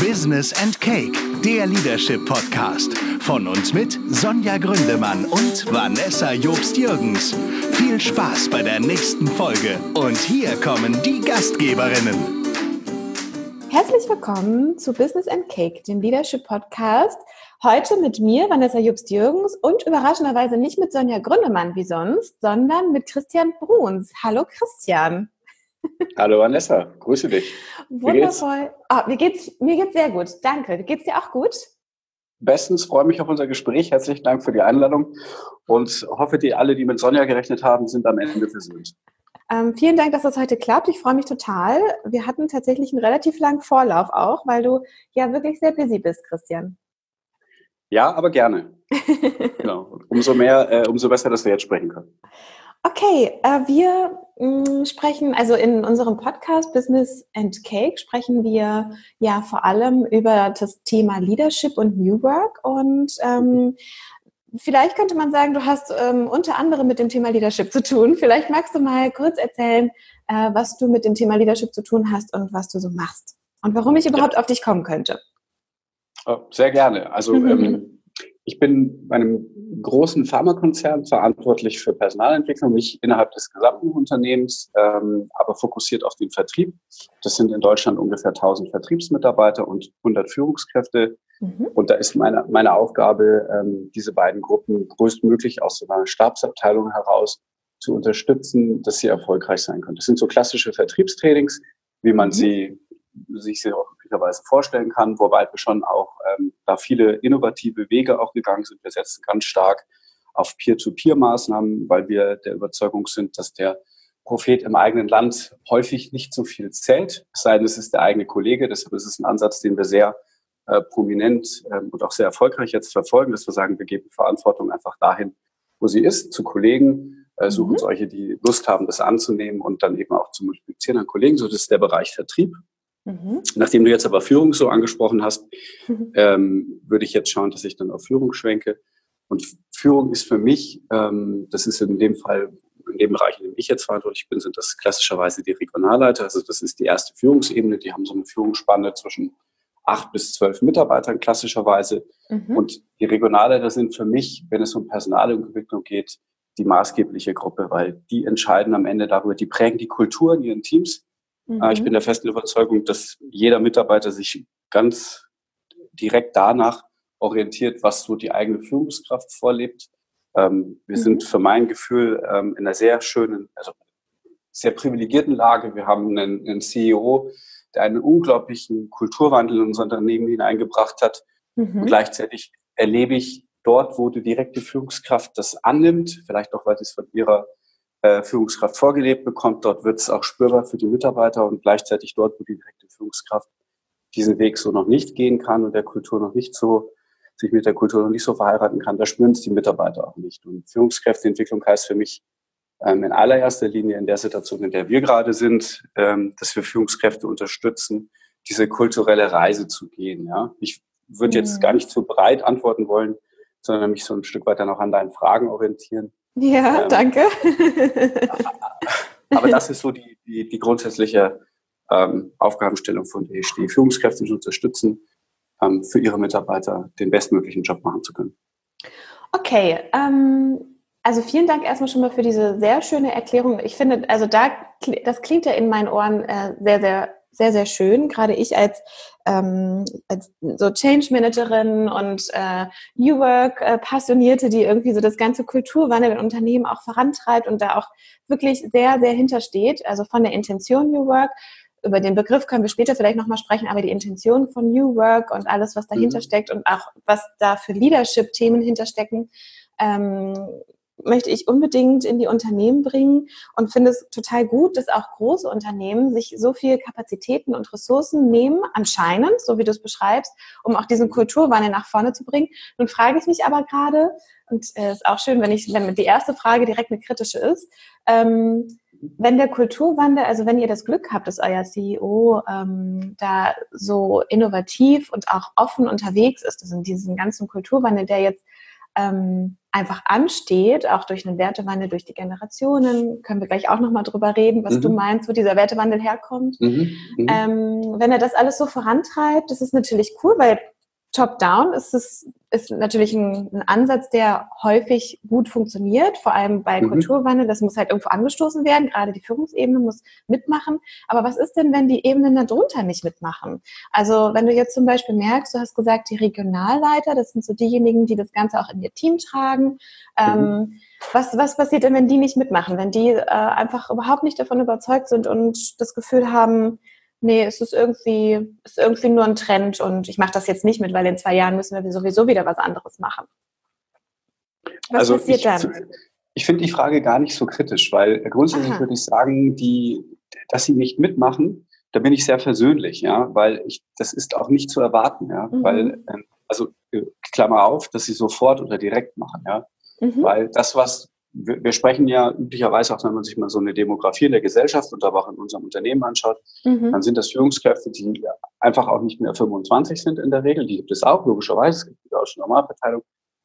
Business and Cake, der Leadership Podcast. Von uns mit Sonja Gründemann und Vanessa Jobst-Jürgens. Viel Spaß bei der nächsten Folge. Und hier kommen die Gastgeberinnen. Herzlich willkommen zu Business and Cake, dem Leadership Podcast. Heute mit mir, Vanessa Jobst-Jürgens und überraschenderweise nicht mit Sonja Gründemann wie sonst, sondern mit Christian Bruns. Hallo Christian. Hallo Vanessa, grüße dich. Wundervoll. Ah, mir, geht's, mir geht's sehr gut. Danke. Geht's dir auch gut? Bestens, freue mich auf unser Gespräch. Herzlichen Dank für die Einladung und hoffe, die alle, die mit Sonja gerechnet haben, sind am Ende versöhnt. Ähm, vielen Dank, dass das heute klappt. Ich freue mich total. Wir hatten tatsächlich einen relativ langen Vorlauf auch, weil du ja wirklich sehr busy bist, Christian. Ja, aber gerne. genau. Umso mehr, äh, umso besser, dass wir jetzt sprechen können. Okay, äh, wir mh, mm, sprechen, also in unserem Podcast Business and Cake sprechen wir ja vor allem über das Thema Leadership und New Work und ähm, vielleicht könnte man sagen, du hast ähm, unter anderem mit dem Thema Leadership zu tun. Vielleicht magst du mal kurz erzählen, äh, was du mit dem Thema Leadership zu tun hast und was du so machst und warum ich überhaupt ja. auf dich kommen könnte. Oh, sehr gerne. Also ähm, ich bin bei einem großen Pharmakonzern verantwortlich für Personalentwicklung, nicht innerhalb des gesamten Unternehmens, ähm, aber fokussiert auf den Vertrieb. Das sind in Deutschland ungefähr 1000 Vertriebsmitarbeiter und 100 Führungskräfte. Mhm. Und da ist meine, meine Aufgabe, ähm, diese beiden Gruppen größtmöglich aus so einer Stabsabteilung heraus zu unterstützen, dass sie erfolgreich sein können. Das sind so klassische Vertriebstrainings, wie man mhm. sie sich sehr möglicherweise vorstellen kann, wobei wir schon auch ähm, da viele innovative Wege auch gegangen sind. Wir setzen ganz stark auf Peer-to-Peer-Maßnahmen, weil wir der Überzeugung sind, dass der Prophet im eigenen Land häufig nicht so viel zählt, es sei denn, es ist der eigene Kollege. Deshalb ist es ein Ansatz, den wir sehr äh, prominent ähm, und auch sehr erfolgreich jetzt verfolgen, dass wir sagen, wir geben Verantwortung einfach dahin, wo sie ist, zu Kollegen, äh, suchen mhm. solche, die Lust haben, das anzunehmen und dann eben auch zu multiplizieren an Kollegen. So, das ist der Bereich Vertrieb. Mhm. Nachdem du jetzt aber Führung so angesprochen hast, mhm. ähm, würde ich jetzt schauen, dass ich dann auf Führung schwenke. Und Führung ist für mich, ähm, das ist in dem Fall, in dem Bereich, in dem ich jetzt verantwortlich bin, sind das klassischerweise die Regionalleiter. Also das ist die erste Führungsebene. Die haben so eine Führungsspanne zwischen acht bis zwölf Mitarbeitern klassischerweise. Mhm. Und die Regionalleiter sind für mich, wenn es um Personalentwicklung geht, die maßgebliche Gruppe, weil die entscheiden am Ende darüber, die prägen die Kultur in ihren Teams Mhm. Ich bin der festen Überzeugung, dass jeder Mitarbeiter sich ganz direkt danach orientiert, was so die eigene Führungskraft vorlebt. Ähm, wir mhm. sind für mein Gefühl ähm, in einer sehr schönen, also sehr privilegierten Lage. Wir haben einen, einen CEO, der einen unglaublichen Kulturwandel in unser Unternehmen hineingebracht hat. Mhm. Und gleichzeitig erlebe ich dort, wo die direkte Führungskraft das annimmt, vielleicht auch, weil sie es von ihrer äh, Führungskraft vorgelebt bekommt. Dort wird es auch spürbar für die Mitarbeiter und gleichzeitig dort, wo die direkte Führungskraft diesen Weg so noch nicht gehen kann und der Kultur noch nicht so, sich mit der Kultur noch nicht so verheiraten kann, da spüren es die Mitarbeiter auch nicht. Und Führungskräfteentwicklung heißt für mich ähm, in allererster Linie in der Situation, in der wir gerade sind, ähm, dass wir Führungskräfte unterstützen, diese kulturelle Reise zu gehen. Ja? Ich würde jetzt mhm. gar nicht zu breit antworten wollen, sondern mich so ein Stück weiter noch an deinen Fragen orientieren. Ja, ähm, danke. aber das ist so die, die, die grundsätzliche ähm, Aufgabenstellung von ESD, Führungskräfte zu unterstützen, ähm, für ihre Mitarbeiter den bestmöglichen Job machen zu können. Okay, ähm, also vielen Dank erstmal schon mal für diese sehr schöne Erklärung. Ich finde, also da, das klingt ja in meinen Ohren äh, sehr, sehr sehr, sehr schön. Gerade ich als, ähm, als so Change Managerin und äh, New Work äh, Passionierte, die irgendwie so das ganze Kulturwandel in Unternehmen auch vorantreibt und da auch wirklich sehr, sehr hintersteht. Also von der Intention New Work. Über den Begriff können wir später vielleicht nochmal sprechen, aber die Intention von New Work und alles, was dahinter mhm. steckt und auch was da für Leadership-Themen hinterstecken, ähm, möchte ich unbedingt in die Unternehmen bringen und finde es total gut, dass auch große Unternehmen sich so viel Kapazitäten und Ressourcen nehmen, anscheinend, so wie du es beschreibst, um auch diesen Kulturwandel nach vorne zu bringen. Nun frage ich mich aber gerade, und es äh, ist auch schön, wenn ich, wenn die erste Frage direkt eine kritische ist, ähm, wenn der Kulturwandel, also wenn ihr das Glück habt, dass euer CEO ähm, da so innovativ und auch offen unterwegs ist, also in diesem ganzen Kulturwandel, der jetzt ähm, einfach ansteht, auch durch einen Wertewandel, durch die Generationen, können wir gleich auch nochmal drüber reden, was mhm. du meinst, wo dieser Wertewandel herkommt. Mhm. Mhm. Ähm, wenn er das alles so vorantreibt, das ist natürlich cool, weil Top-Down ist es ist natürlich ein, ein, Ansatz, der häufig gut funktioniert, vor allem bei mhm. Kulturwandel. Das muss halt irgendwo angestoßen werden. Gerade die Führungsebene muss mitmachen. Aber was ist denn, wenn die Ebenen darunter nicht mitmachen? Also wenn du jetzt zum Beispiel merkst, du hast gesagt, die Regionalleiter, das sind so diejenigen, die das Ganze auch in ihr Team tragen. Ähm, mhm. Ähm, was, was passiert denn, wenn die nicht mitmachen? Wenn die äh, einfach überhaupt nicht davon überzeugt sind und das Gefühl haben, nee, es ist irgendwie, ist irgendwie nur ein Trend und ich mache das jetzt nicht mit, weil in zwei Jahren müssen wir sowieso wieder was anderes machen. Was also passiert ich, dann? Ich finde die Frage gar nicht so kritisch, weil grundsätzlich Aha. würde ich sagen, die, dass sie nicht mitmachen, da bin ich sehr versöhnlich, ja, weil ich, das ist auch nicht zu erwarten, ja, mhm. weil, ähm, also äh, Klammer auf, dass sie sofort oder direkt machen, ja, mhm. weil das, was wir, wir sprechen ja üblicherweise auch, wenn man sich mal so eine Demografie in der Gesellschaft und aber auch in unserem Unternehmen anschaut, mhm. dann sind das Führungskräfte, die einfach auch nicht mehr 25 sind in der Regel. Die gibt es auch, logischerweise. Es gibt auch schon Normalverteilung.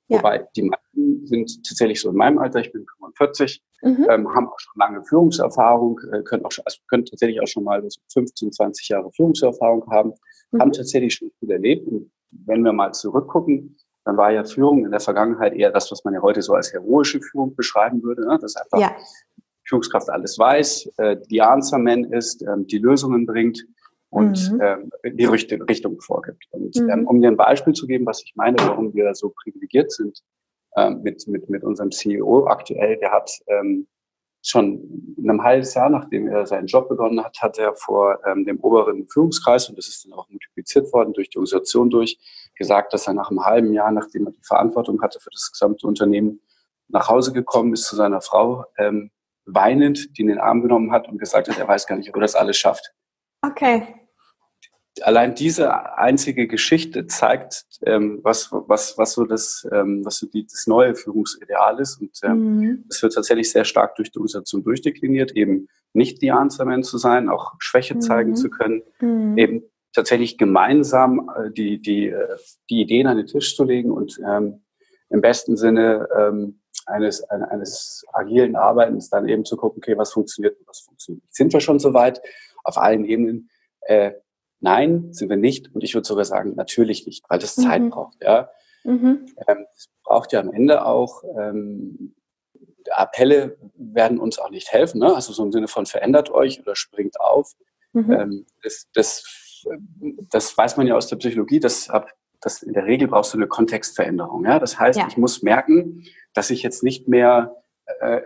Ja. Wobei die meisten sind tatsächlich so in meinem Alter, ich bin 45, mhm. ähm, haben auch schon lange Führungserfahrung, äh, können, auch schon, also können tatsächlich auch schon mal 15, 20 Jahre Führungserfahrung haben, mhm. haben tatsächlich schon viel erlebt. Und wenn wir mal zurückgucken, dann war ja Führung in der Vergangenheit eher das, was man ja heute so als heroische Führung beschreiben würde. Ne? Dass einfach ja. Führungskraft alles weiß, äh, die Answer Man ist, ähm, die Lösungen bringt und mhm. ähm, die Richtung vorgibt. Und mhm. ähm, um dir ein Beispiel zu geben, was ich meine, warum wir so privilegiert sind ähm, mit, mit, mit unserem CEO aktuell, der hat ähm, schon in einem halben Jahr, nachdem er seinen Job begonnen hat, hat er vor ähm, dem oberen Führungskreis, und das ist dann auch multipliziert worden durch die Organisation durch, gesagt, dass er nach einem halben Jahr, nachdem er die Verantwortung hatte für das gesamte Unternehmen, nach Hause gekommen ist zu seiner Frau, ähm, weinend, die in den Arm genommen hat und gesagt hat, er weiß gar nicht, ob er das alles schafft. Okay. Allein diese einzige Geschichte zeigt, ähm, was, was, was so das, ähm, was so die, das neue Führungsideal ist. Und ähm, mhm. es wird tatsächlich sehr stark durch die Organisation durchdekliniert, eben nicht die Answerman zu sein, auch Schwäche zeigen mhm. zu können, mhm. eben tatsächlich gemeinsam äh, die, die, äh, die Ideen an den Tisch zu legen und ähm, im besten Sinne ähm, eines, eines agilen Arbeitens dann eben zu gucken, okay, was funktioniert und was funktioniert nicht. Sind wir schon soweit auf allen Ebenen? Äh, nein, sind wir nicht. Und ich würde sogar sagen, natürlich nicht, weil das mhm. Zeit braucht. Ja. Mhm. Ähm, es braucht ja am Ende auch ähm, Appelle werden uns auch nicht helfen. Ne? Also so im Sinne von verändert euch oder springt auf. Mhm. Ähm, das, das das weiß man ja aus der Psychologie, dass, dass in der Regel brauchst du eine Kontextveränderung. Ja? Das heißt, ja. ich muss merken, dass ich jetzt nicht mehr äh,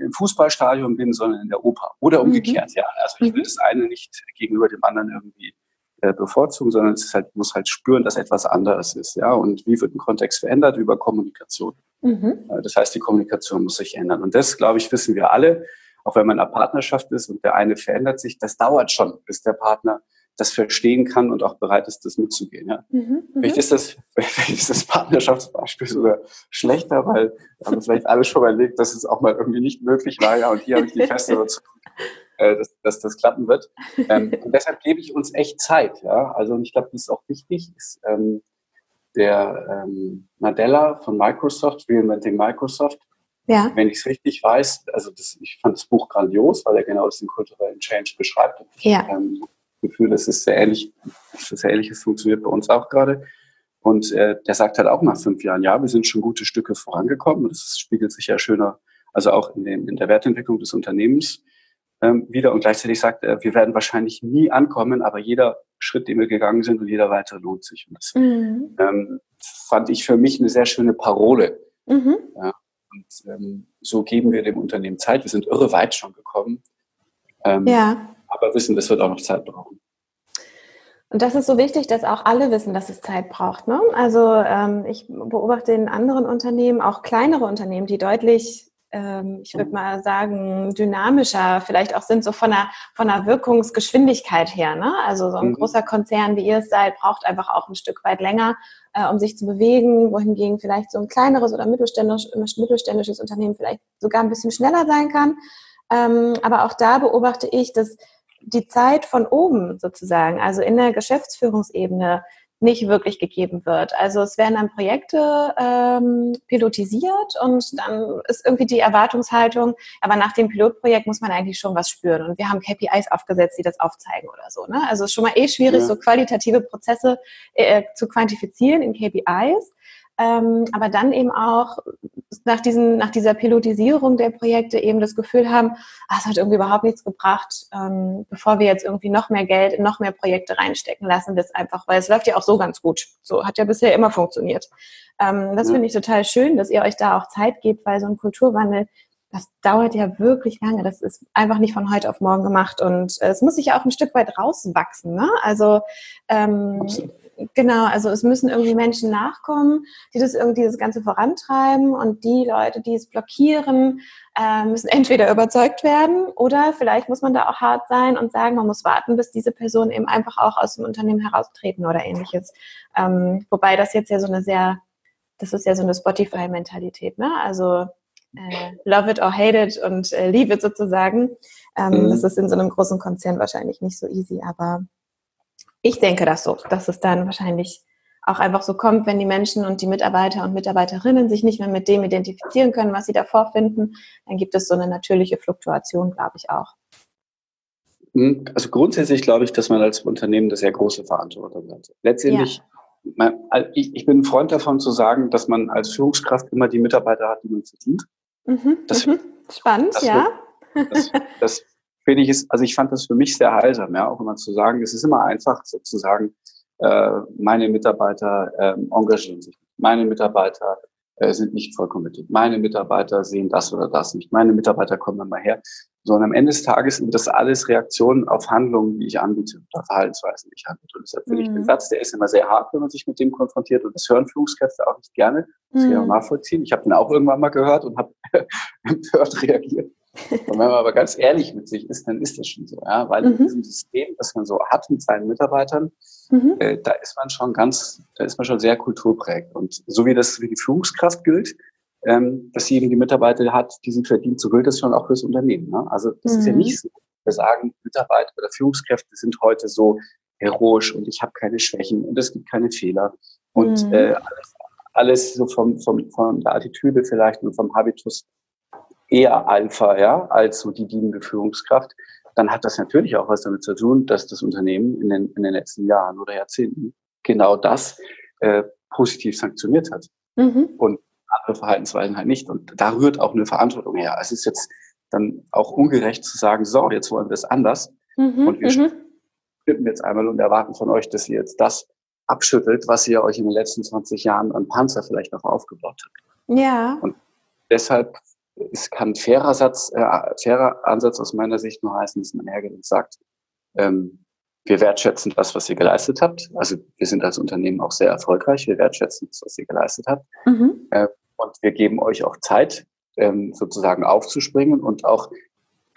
im Fußballstadion bin, sondern in der Oper. Oder mhm. umgekehrt, mhm. ja. Also ich will mhm. das eine nicht gegenüber dem anderen irgendwie äh, bevorzugen, sondern es halt, muss halt spüren, dass etwas anderes ist, ja. Und wie wird ein Kontext verändert? Über Kommunikation. Mhm. Das heißt, die Kommunikation muss sich ändern. Und das, glaube ich, wissen wir alle. Auch wenn man in einer Partnerschaft ist und der eine verändert sich, das dauert schon, bis der Partner das verstehen kann und auch bereit ist, das mitzugehen. Ja. Mhm, vielleicht, ist das, vielleicht ist das Partnerschaftsbeispiel sogar schlechter, weil wir haben vielleicht alle schon erlebt, dass es auch mal irgendwie nicht möglich war. Ja, und hier habe ich die feste Überzeugung, äh, dass, dass das klappen wird. Ähm, und deshalb gebe ich uns echt Zeit. Ja. Also und ich glaube, das ist auch wichtig. Ist, ähm, der ähm, Nadella von Microsoft, Reinventing Microsoft, ja. Wenn ich es richtig weiß, also das, ich fand das Buch grandios, weil er genau diesen kulturellen Change beschreibt. Ja. Ähm, Gefühl, es ist sehr ähnlich, sehr ähnliches funktioniert bei uns auch gerade. Und äh, der sagt halt auch nach fünf Jahren, ja, wir sind schon gute Stücke vorangekommen und das spiegelt sich ja schöner, also auch in, den, in der Wertentwicklung des Unternehmens ähm, wieder. Und gleichzeitig sagt er, wir werden wahrscheinlich nie ankommen, aber jeder Schritt, den wir gegangen sind und jeder weitere lohnt sich. Und das mhm. ähm, fand ich für mich eine sehr schöne Parole. Mhm. Ja, und ähm, so geben wir dem Unternehmen Zeit. Wir sind irre weit schon gekommen. Ähm, ja aber wissen, das wird auch noch Zeit brauchen. Und das ist so wichtig, dass auch alle wissen, dass es Zeit braucht. Ne? Also ähm, ich beobachte in anderen Unternehmen, auch kleinere Unternehmen, die deutlich, ähm, ich würde mal sagen, dynamischer vielleicht auch sind, so von der, von der Wirkungsgeschwindigkeit her. Ne? Also so ein mhm. großer Konzern, wie ihr es seid, braucht einfach auch ein Stück weit länger, äh, um sich zu bewegen, wohingegen vielleicht so ein kleineres oder mittelständisch, mittelständisches Unternehmen vielleicht sogar ein bisschen schneller sein kann. Ähm, aber auch da beobachte ich, dass die Zeit von oben sozusagen, also in der Geschäftsführungsebene, nicht wirklich gegeben wird. Also es werden dann Projekte ähm, pilotisiert und dann ist irgendwie die Erwartungshaltung, aber nach dem Pilotprojekt muss man eigentlich schon was spüren. Und wir haben KPIs aufgesetzt, die das aufzeigen oder so. Ne? Also es ist schon mal eh schwierig, ja. so qualitative Prozesse äh, zu quantifizieren in KPIs. Ähm, aber dann eben auch nach, diesen, nach dieser Pilotisierung der Projekte eben das Gefühl haben, ah, es hat irgendwie überhaupt nichts gebracht, ähm, bevor wir jetzt irgendwie noch mehr Geld in noch mehr Projekte reinstecken lassen, das einfach, weil es läuft ja auch so ganz gut. So hat ja bisher immer funktioniert. Ähm, das ja. finde ich total schön, dass ihr euch da auch Zeit gebt, weil so ein Kulturwandel das dauert ja wirklich lange. Das ist einfach nicht von heute auf morgen gemacht und es muss sich ja auch ein Stück weit rauswachsen. Ne? Also ähm, Genau, also es müssen irgendwie Menschen nachkommen, die das irgendwie das Ganze vorantreiben und die Leute, die es blockieren, äh, müssen entweder überzeugt werden oder vielleicht muss man da auch hart sein und sagen, man muss warten, bis diese Person eben einfach auch aus dem Unternehmen heraustreten oder ähnliches. Ähm, wobei das jetzt ja so eine sehr, das ist ja so eine Spotify-Mentalität, ne? Also äh, love it or hate it und äh, leave it sozusagen. Ähm, mhm. Das ist in so einem großen Konzern wahrscheinlich nicht so easy, aber ich denke das so, dass es dann wahrscheinlich auch einfach so kommt, wenn die Menschen und die Mitarbeiter und Mitarbeiterinnen sich nicht mehr mit dem identifizieren können, was sie davor finden, dann gibt es so eine natürliche Fluktuation, glaube ich auch. Hm, also grundsätzlich glaube ich, dass man als Unternehmen eine sehr große Verantwortung hat. Letztendlich, ja. ich, ich, bin ein Freund davon zu sagen, dass man als Führungskraft immer die Mitarbeiter hat, die man verdient. Mhm, das, mhm. Spannend, das ja. Wird, das, das, finde ich es, also ich fand das für mich sehr heilsam, ja, auch immer zu sagen, es ist immer einfach sozusagen, äh, meine Mitarbeiter äh, engagieren sich, meine Mitarbeiter äh, sind nicht voll committed, meine Mitarbeiter sehen das oder das nicht, meine Mitarbeiter kommen mal her, sondern am Ende des Tages sind das alles Reaktionen auf Handlungen, die ich anbiete oder Verhaltensweisen, die ich anbiete. Und deshalb finde mhm. ich den Satz, der ist immer sehr hart, wenn man sich mit dem konfrontiert und das hören Führungskräfte auch nicht gerne. Das mhm. kann ich auch nachvollziehen. Ich habe den auch irgendwann mal gehört und habe empört reagiert. Und wenn man aber ganz ehrlich mit sich ist, dann ist das schon so, ja, weil mhm. in diesem System, das man so hat mit seinen Mitarbeitern, mhm. äh, da ist man schon ganz, da ist man schon sehr kulturprägt. Und so wie das für die Führungskraft gilt, ähm, dass sie eben die Mitarbeiter hat, die sie verdient, so gilt das schon auch fürs Unternehmen. Ne? Also das mhm. ist ja mhm. nicht so. Wir sagen, Mitarbeiter oder Führungskräfte sind heute so heroisch und ich habe keine Schwächen und es gibt keine Fehler. Und mhm. äh, alles, alles so vom, vom, von der Attitüde vielleicht und vom Habitus eher Alpha, ja, als so die dienende Führungskraft, dann hat das natürlich auch was damit zu tun, dass das Unternehmen in den, in den letzten Jahren oder Jahrzehnten genau das äh, positiv sanktioniert hat. Mhm. Und andere Verhaltensweisen halt nicht. Und da rührt auch eine Verantwortung her. Es ist jetzt dann auch ungerecht zu sagen, so, jetzt wollen wir es anders. Mhm. Und wir mhm. stimmen jetzt einmal und erwarten von euch, dass ihr jetzt das abschüttelt, was ihr euch in den letzten 20 Jahren an Panzer vielleicht noch aufgebaut habt. Ja. Und deshalb es kann fairer, Satz, äh, fairer Ansatz aus meiner Sicht nur heißen, dass man hergeht und sagt, ähm, wir wertschätzen das, was ihr geleistet habt. Also wir sind als Unternehmen auch sehr erfolgreich. Wir wertschätzen das, was ihr geleistet habt. Mhm. Äh, und wir geben euch auch Zeit, ähm, sozusagen aufzuspringen und auch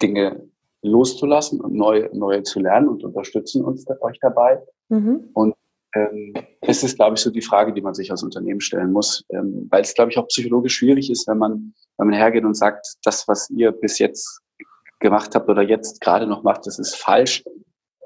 Dinge loszulassen und neue, neue zu lernen und unterstützen uns euch dabei. Mhm. Und ähm, das ist, glaube ich, so die Frage, die man sich als Unternehmen stellen muss, ähm, weil es, glaube ich, auch psychologisch schwierig ist, wenn man, wenn man hergeht und sagt, das, was ihr bis jetzt gemacht habt oder jetzt gerade noch macht, das ist falsch.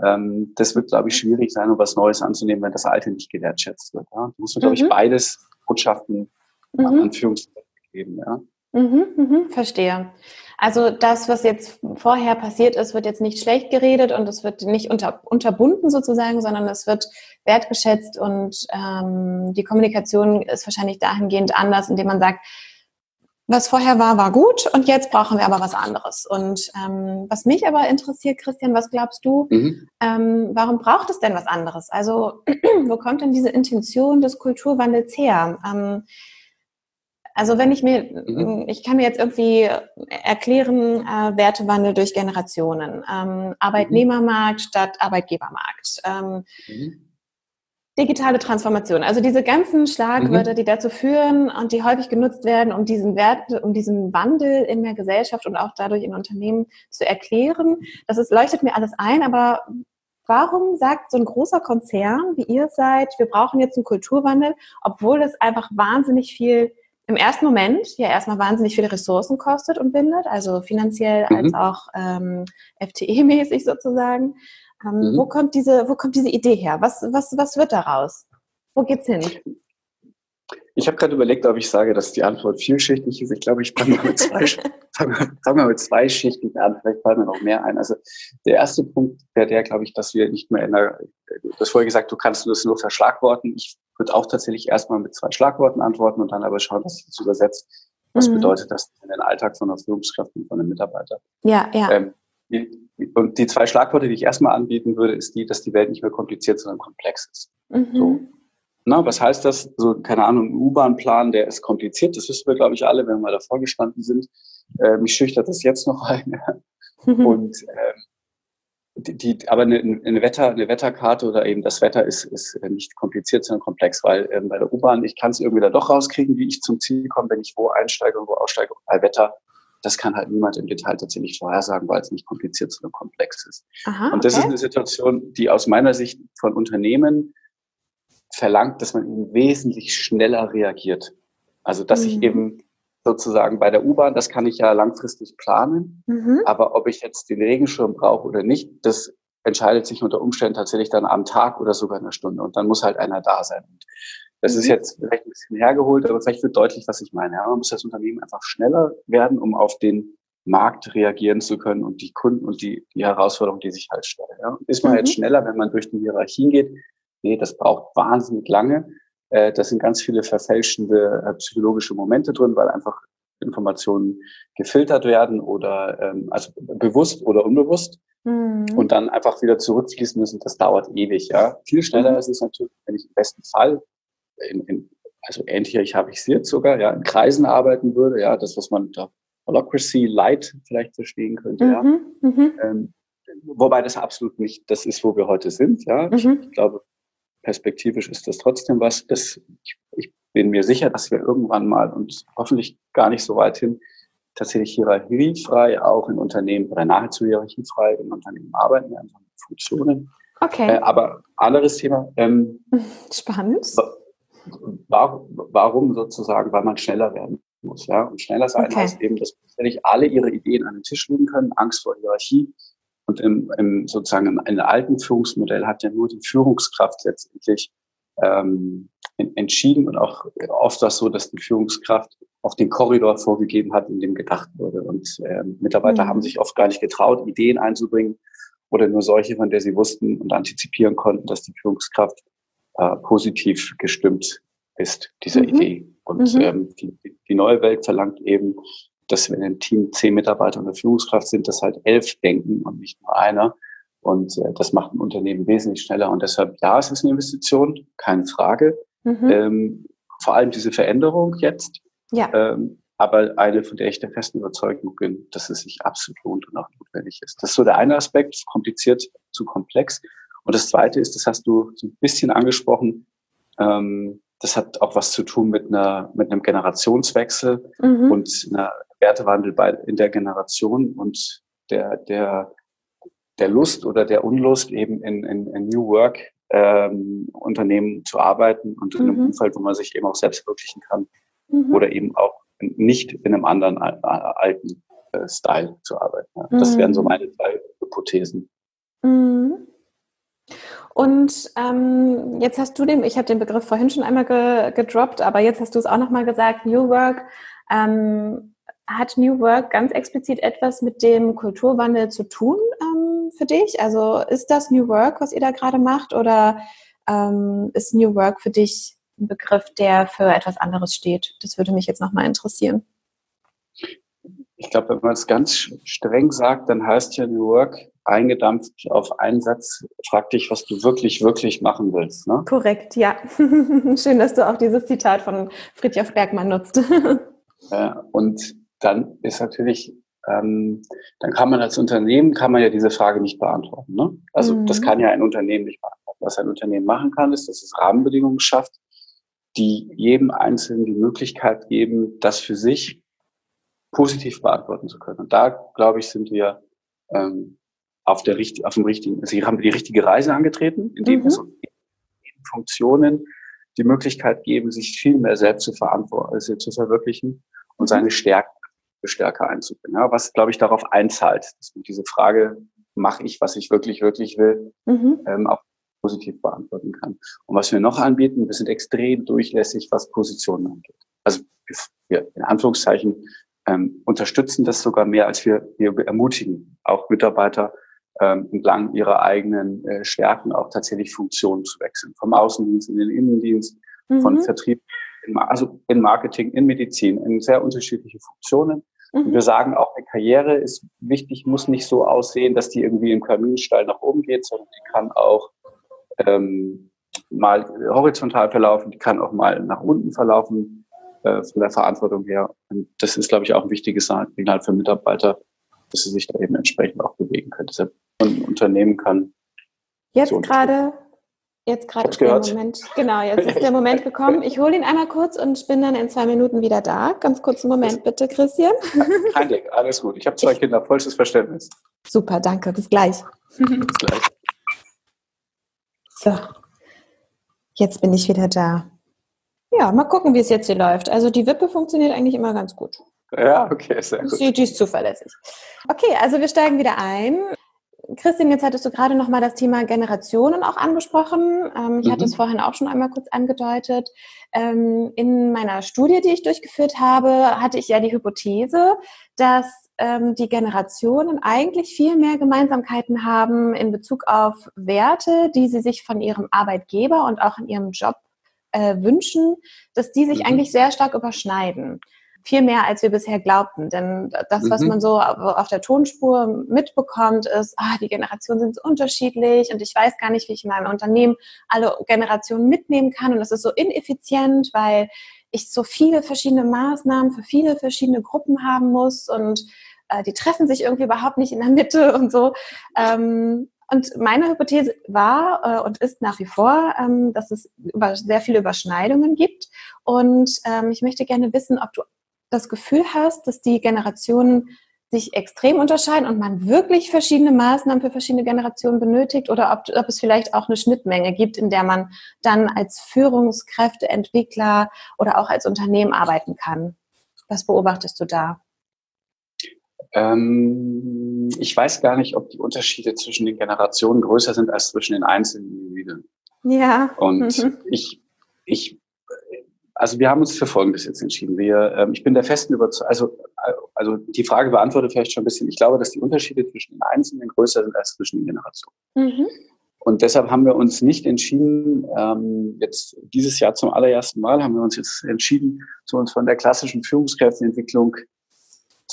Ähm, das wird, glaube ich, schwierig sein, um was Neues anzunehmen, wenn das Alte nicht gewertschätzt wird. Ja? Da muss man, glaube ich, mhm. beides Botschaften mhm. Anführungszeichen geben. Ja? Mhm, mhm, verstehe. Also das, was jetzt vorher passiert ist, wird jetzt nicht schlecht geredet und es wird nicht unter, unterbunden sozusagen, sondern es wird wertgeschätzt und ähm, die Kommunikation ist wahrscheinlich dahingehend anders, indem man sagt, was vorher war, war gut und jetzt brauchen wir aber was anderes. Und ähm, was mich aber interessiert, Christian, was glaubst du, mhm. ähm, warum braucht es denn was anderes? Also wo kommt denn diese Intention des Kulturwandels her? Ähm, also wenn ich mir, mhm. ich kann mir jetzt irgendwie erklären, äh, Wertewandel durch Generationen, ähm, Arbeitnehmermarkt statt Arbeitgebermarkt, ähm, mhm. digitale Transformation, also diese ganzen Schlagwörter, mhm. die dazu führen und die häufig genutzt werden, um diesen Wert, um diesen Wandel in der Gesellschaft und auch dadurch in Unternehmen zu erklären. Das ist, leuchtet mir alles ein, aber Warum sagt so ein großer Konzern, wie ihr seid, wir brauchen jetzt einen Kulturwandel, obwohl es einfach wahnsinnig viel im ersten Moment ja erstmal wahnsinnig viele Ressourcen kostet und bindet, also finanziell mhm. als auch ähm, FTE-mäßig sozusagen. Ähm, mhm. Wo kommt diese, wo kommt diese Idee her? Was, was, was wird daraus? Wo geht's hin? Ich habe gerade überlegt, ob ich sage, dass die Antwort vielschichtig ist. Ich glaube, ich fange mal mit zwei, fange mal mit zwei Schichten an. Vielleicht fallen mir noch mehr ein. Also der erste Punkt wäre der, glaube ich, dass wir nicht mehr in der, du hast vorher gesagt, du kannst das nur verschlagworten. Ich würde auch tatsächlich erstmal mit zwei Schlagworten antworten und dann aber schauen, was sich übersetzt. Was mhm. bedeutet das in den Alltag von einer Führungskraft und von einem Mitarbeiter? Ja, ja. Ähm, und die zwei Schlagworte, die ich erstmal anbieten würde, ist die, dass die Welt nicht mehr kompliziert, sondern komplex ist. Mhm. So. Na, was heißt das? So, keine Ahnung, ein U-Bahn-Plan, der ist kompliziert. Das wissen wir, glaube ich, alle, wenn wir mal davor gestanden sind. Äh, mich schüchtert das jetzt noch ein. Mhm. Und ähm, die, die, aber eine, eine, Wetter, eine Wetterkarte oder eben das Wetter ist, ist nicht kompliziert, sondern komplex, weil ähm, bei der U-Bahn, ich kann es irgendwie da doch rauskriegen, wie ich zum Ziel komme, wenn ich wo einsteige und wo aussteige. Bei Wetter, das kann halt niemand im Detail tatsächlich vorhersagen, weil es nicht kompliziert, sondern komplex ist. Aha, und das okay. ist eine Situation, die aus meiner Sicht von Unternehmen verlangt, dass man eben wesentlich schneller reagiert. Also dass mhm. ich eben sozusagen bei der U-Bahn, das kann ich ja langfristig planen, mhm. aber ob ich jetzt den Regenschirm brauche oder nicht, das entscheidet sich unter Umständen tatsächlich dann am Tag oder sogar in einer Stunde und dann muss halt einer da sein. Und das mhm. ist jetzt vielleicht ein bisschen hergeholt, aber vielleicht wird deutlich, was ich meine. Ja, man muss das Unternehmen einfach schneller werden, um auf den Markt reagieren zu können und die Kunden und die, die Herausforderungen, die sich halt stellen. Ja. Ist man jetzt mhm. schneller, wenn man durch die Hierarchien geht, Nee, das braucht wahnsinnig lange. Äh, das sind ganz viele verfälschende äh, psychologische Momente drin, weil einfach Informationen gefiltert werden oder ähm, also bewusst oder unbewusst mhm. und dann einfach wieder zurückfließen müssen. Das dauert ewig. Ja, viel schneller mhm. ist es natürlich, wenn ich im besten Fall in, in also ähnlich habe ich es jetzt sogar, ja, in Kreisen arbeiten würde, ja, das, was man unter Holacracy Light vielleicht verstehen könnte, mhm. ja. Mhm. Ähm, wobei das absolut nicht das ist, wo wir heute sind, ja. Ich, mhm. ich glaube, perspektivisch ist das trotzdem was, das, ich, ich bin mir sicher, dass wir irgendwann mal und hoffentlich gar nicht so weit hin tatsächlich hierarchiefrei auch in Unternehmen oder nahezu hierarchiefrei in Unternehmen arbeiten, in Funktionen. Okay. Äh, aber anderes Thema. Ähm, Spannend. Warum, warum sozusagen? Weil man schneller werden muss. Ja? Und schneller sein okay. heißt eben, dass nicht alle ihre Ideen an den Tisch legen können, Angst vor Hierarchie, und im, im sozusagen im, im alten Führungsmodell hat ja nur die Führungskraft letztendlich ähm, entschieden und auch oft war es so, dass die Führungskraft auch den Korridor vorgegeben hat, in dem gedacht wurde. Und äh, Mitarbeiter mhm. haben sich oft gar nicht getraut, Ideen einzubringen oder nur solche, von der sie wussten und antizipieren konnten, dass die Führungskraft äh, positiv gestimmt ist, dieser mhm. Idee. Und mhm. ähm, die, die neue Welt verlangt eben, dass wenn ein Team zehn Mitarbeiter und eine Führungskraft sind, dass halt elf denken und nicht nur einer. Und äh, das macht ein Unternehmen wesentlich schneller. Und deshalb, ja, es ist eine Investition, keine Frage. Mhm. Ähm, vor allem diese Veränderung jetzt. Ja. Ähm, aber eine, von der ich der festen Überzeugung bin, dass es sich absolut lohnt und auch notwendig ist. Das ist so der eine Aspekt, kompliziert zu komplex. Und das zweite ist, das hast du so ein bisschen angesprochen, ähm, das hat auch was zu tun mit einer, mit einem Generationswechsel mhm. und einer Wertewandel bei, in der Generation und der, der, der Lust oder der Unlust eben in, in, in New Work ähm, Unternehmen zu arbeiten und in einem mhm. Umfeld, wo man sich eben auch selbst verwirklichen kann mhm. oder eben auch nicht in einem anderen alten äh, Style zu arbeiten. Ja. Das wären so mhm. meine zwei Hypothesen. Mhm. Und ähm, jetzt hast du den, ich habe den Begriff vorhin schon einmal ge, gedroppt, aber jetzt hast du es auch nochmal gesagt, New Work. Ähm, hat New Work ganz explizit etwas mit dem Kulturwandel zu tun ähm, für dich? Also ist das New Work, was ihr da gerade macht, oder ähm, ist New Work für dich ein Begriff, der für etwas anderes steht? Das würde mich jetzt nochmal interessieren. Ich glaube, wenn man es ganz streng sagt, dann heißt ja New Work eingedampft auf einen Satz, frag dich, was du wirklich, wirklich machen willst. Ne? Korrekt, ja. Schön, dass du auch dieses Zitat von Friedhof Bergmann nutzt. ja, und dann ist natürlich, ähm, dann kann man als Unternehmen, kann man ja diese Frage nicht beantworten. Ne? Also mhm. das kann ja ein Unternehmen nicht beantworten. Was ein Unternehmen machen kann, ist, dass es Rahmenbedingungen schafft, die jedem Einzelnen die Möglichkeit geben, das für sich positiv beantworten zu können. Und da, glaube ich, sind wir ähm, auf, der, auf dem richtigen, sie haben die richtige Reise angetreten, indem mhm. wir so Funktionen die Möglichkeit geben, sich viel mehr selbst zu verantworten, also zu verwirklichen und mhm. seine Stärken stärker einzubringen. Ja, was, glaube ich, darauf einzahlt, dass man diese Frage, mache ich, was ich wirklich, wirklich will, mhm. ähm, auch positiv beantworten kann. Und was wir noch anbieten, wir sind extrem durchlässig, was Positionen angeht. Also wir in Anführungszeichen ähm, unterstützen das sogar mehr, als wir, wir ermutigen auch Mitarbeiter ähm, entlang ihrer eigenen äh, Stärken auch tatsächlich Funktionen zu wechseln. Vom Außendienst in den Innendienst, mhm. von Vertrieb, in, also in Marketing, in Medizin, in sehr unterschiedliche Funktionen. Mhm. Und wir sagen auch, eine Karriere ist wichtig, muss nicht so aussehen, dass die irgendwie im Kaminstall nach oben geht, sondern die kann auch ähm, mal horizontal verlaufen, die kann auch mal nach unten verlaufen äh, von der Verantwortung her. Und das ist, glaube ich, auch ein wichtiges Signal für Mitarbeiter, dass sie sich da eben entsprechend auch bewegen können. Deshalb ein Unternehmen kann. Jetzt so gerade Jetzt gerade ist der Moment, genau, jetzt ist der Moment gekommen. Ich hole ihn einmal kurz und bin dann in zwei Minuten wieder da. Ganz kurzen Moment bitte, Christian. Kein Ding, alles gut. Ich habe zwei Kinder, vollstes Verständnis. Super, danke. Bis gleich. Bis gleich. So, jetzt bin ich wieder da. Ja, mal gucken, wie es jetzt hier läuft. Also die Wippe funktioniert eigentlich immer ganz gut. Ja, okay, sehr gut. Die, die ist zuverlässig. Okay, also wir steigen wieder ein. Christian, jetzt hattest du gerade noch mal das Thema Generationen auch angesprochen. Ähm, ich mhm. hatte es vorhin auch schon einmal kurz angedeutet. Ähm, in meiner Studie, die ich durchgeführt habe, hatte ich ja die Hypothese, dass ähm, die Generationen eigentlich viel mehr Gemeinsamkeiten haben in Bezug auf Werte, die sie sich von ihrem Arbeitgeber und auch in ihrem Job äh, wünschen, dass die sich mhm. eigentlich sehr stark überschneiden viel mehr, als wir bisher glaubten. Denn das, was mhm. man so auf der Tonspur mitbekommt, ist, ah, die Generationen sind so unterschiedlich und ich weiß gar nicht, wie ich in meinem Unternehmen alle Generationen mitnehmen kann. Und das ist so ineffizient, weil ich so viele verschiedene Maßnahmen für viele verschiedene Gruppen haben muss und äh, die treffen sich irgendwie überhaupt nicht in der Mitte und so. Ähm, und meine Hypothese war äh, und ist nach wie vor, ähm, dass es über, sehr viele Überschneidungen gibt. Und ähm, ich möchte gerne wissen, ob du das Gefühl hast, dass die Generationen sich extrem unterscheiden und man wirklich verschiedene Maßnahmen für verschiedene Generationen benötigt oder ob, ob, es vielleicht auch eine Schnittmenge gibt, in der man dann als Führungskräfte, Entwickler oder auch als Unternehmen arbeiten kann. Was beobachtest du da? Ähm, ich weiß gar nicht, ob die Unterschiede zwischen den Generationen größer sind als zwischen den einzelnen Individuen. Ja. Und mhm. ich, ich also wir haben uns für Folgendes jetzt entschieden. Wir, ähm, ich bin der festen Überzeugung, also, also die Frage beantwortet vielleicht schon ein bisschen. Ich glaube, dass die Unterschiede zwischen den Einzelnen größer sind als zwischen den Generationen. Mhm. Und deshalb haben wir uns nicht entschieden, ähm, jetzt dieses Jahr zum allerersten Mal haben wir uns jetzt entschieden, zu uns von der klassischen Führungskräfteentwicklung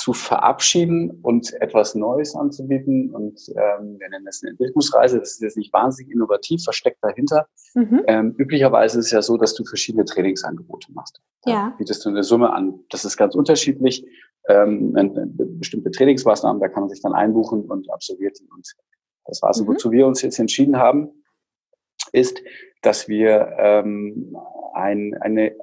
zu verabschieden und etwas Neues anzubieten. Und ähm, wir nennen das eine Entwicklungsreise. Das ist jetzt nicht wahnsinnig innovativ, versteckt dahinter. Mhm. Ähm, üblicherweise ist es ja so, dass du verschiedene Trainingsangebote machst. Ja. Da bietest du eine Summe an. Das ist ganz unterschiedlich. Ähm, bestimmte Trainingsmaßnahmen, da kann man sich dann einbuchen und absolviert die. Und das war so, mhm. wozu wir uns jetzt entschieden haben, ist, dass wir ähm, ein, eine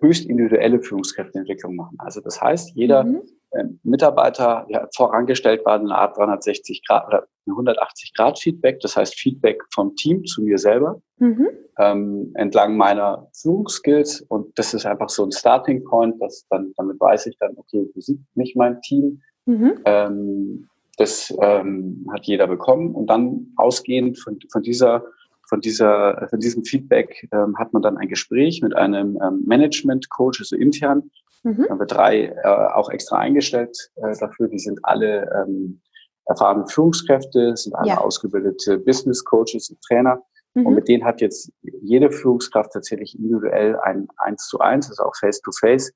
höchst individuelle Führungskräfteentwicklung machen. Also das heißt, jeder mhm. äh, Mitarbeiter ja, vorangestellt war eine Art 360 Grad oder 180 Grad Feedback, das heißt Feedback vom Team zu mir selber mhm. ähm, entlang meiner Führungsskills und das ist einfach so ein Starting Point, das dann damit weiß ich dann, okay, wie sieht mich mein Team? Mhm. Ähm, das ähm, hat jeder bekommen und dann ausgehend von, von dieser von, dieser, von diesem Feedback ähm, hat man dann ein Gespräch mit einem ähm, Management-Coach, also intern. Mhm. Da haben wir drei äh, auch extra eingestellt äh, dafür. Die sind alle ähm, erfahrene Führungskräfte, sind alle ja. ausgebildete Business Coaches und Trainer. Mhm. Und mit denen hat jetzt jede Führungskraft tatsächlich individuell ein eins zu eins, also auch Face-to-Face,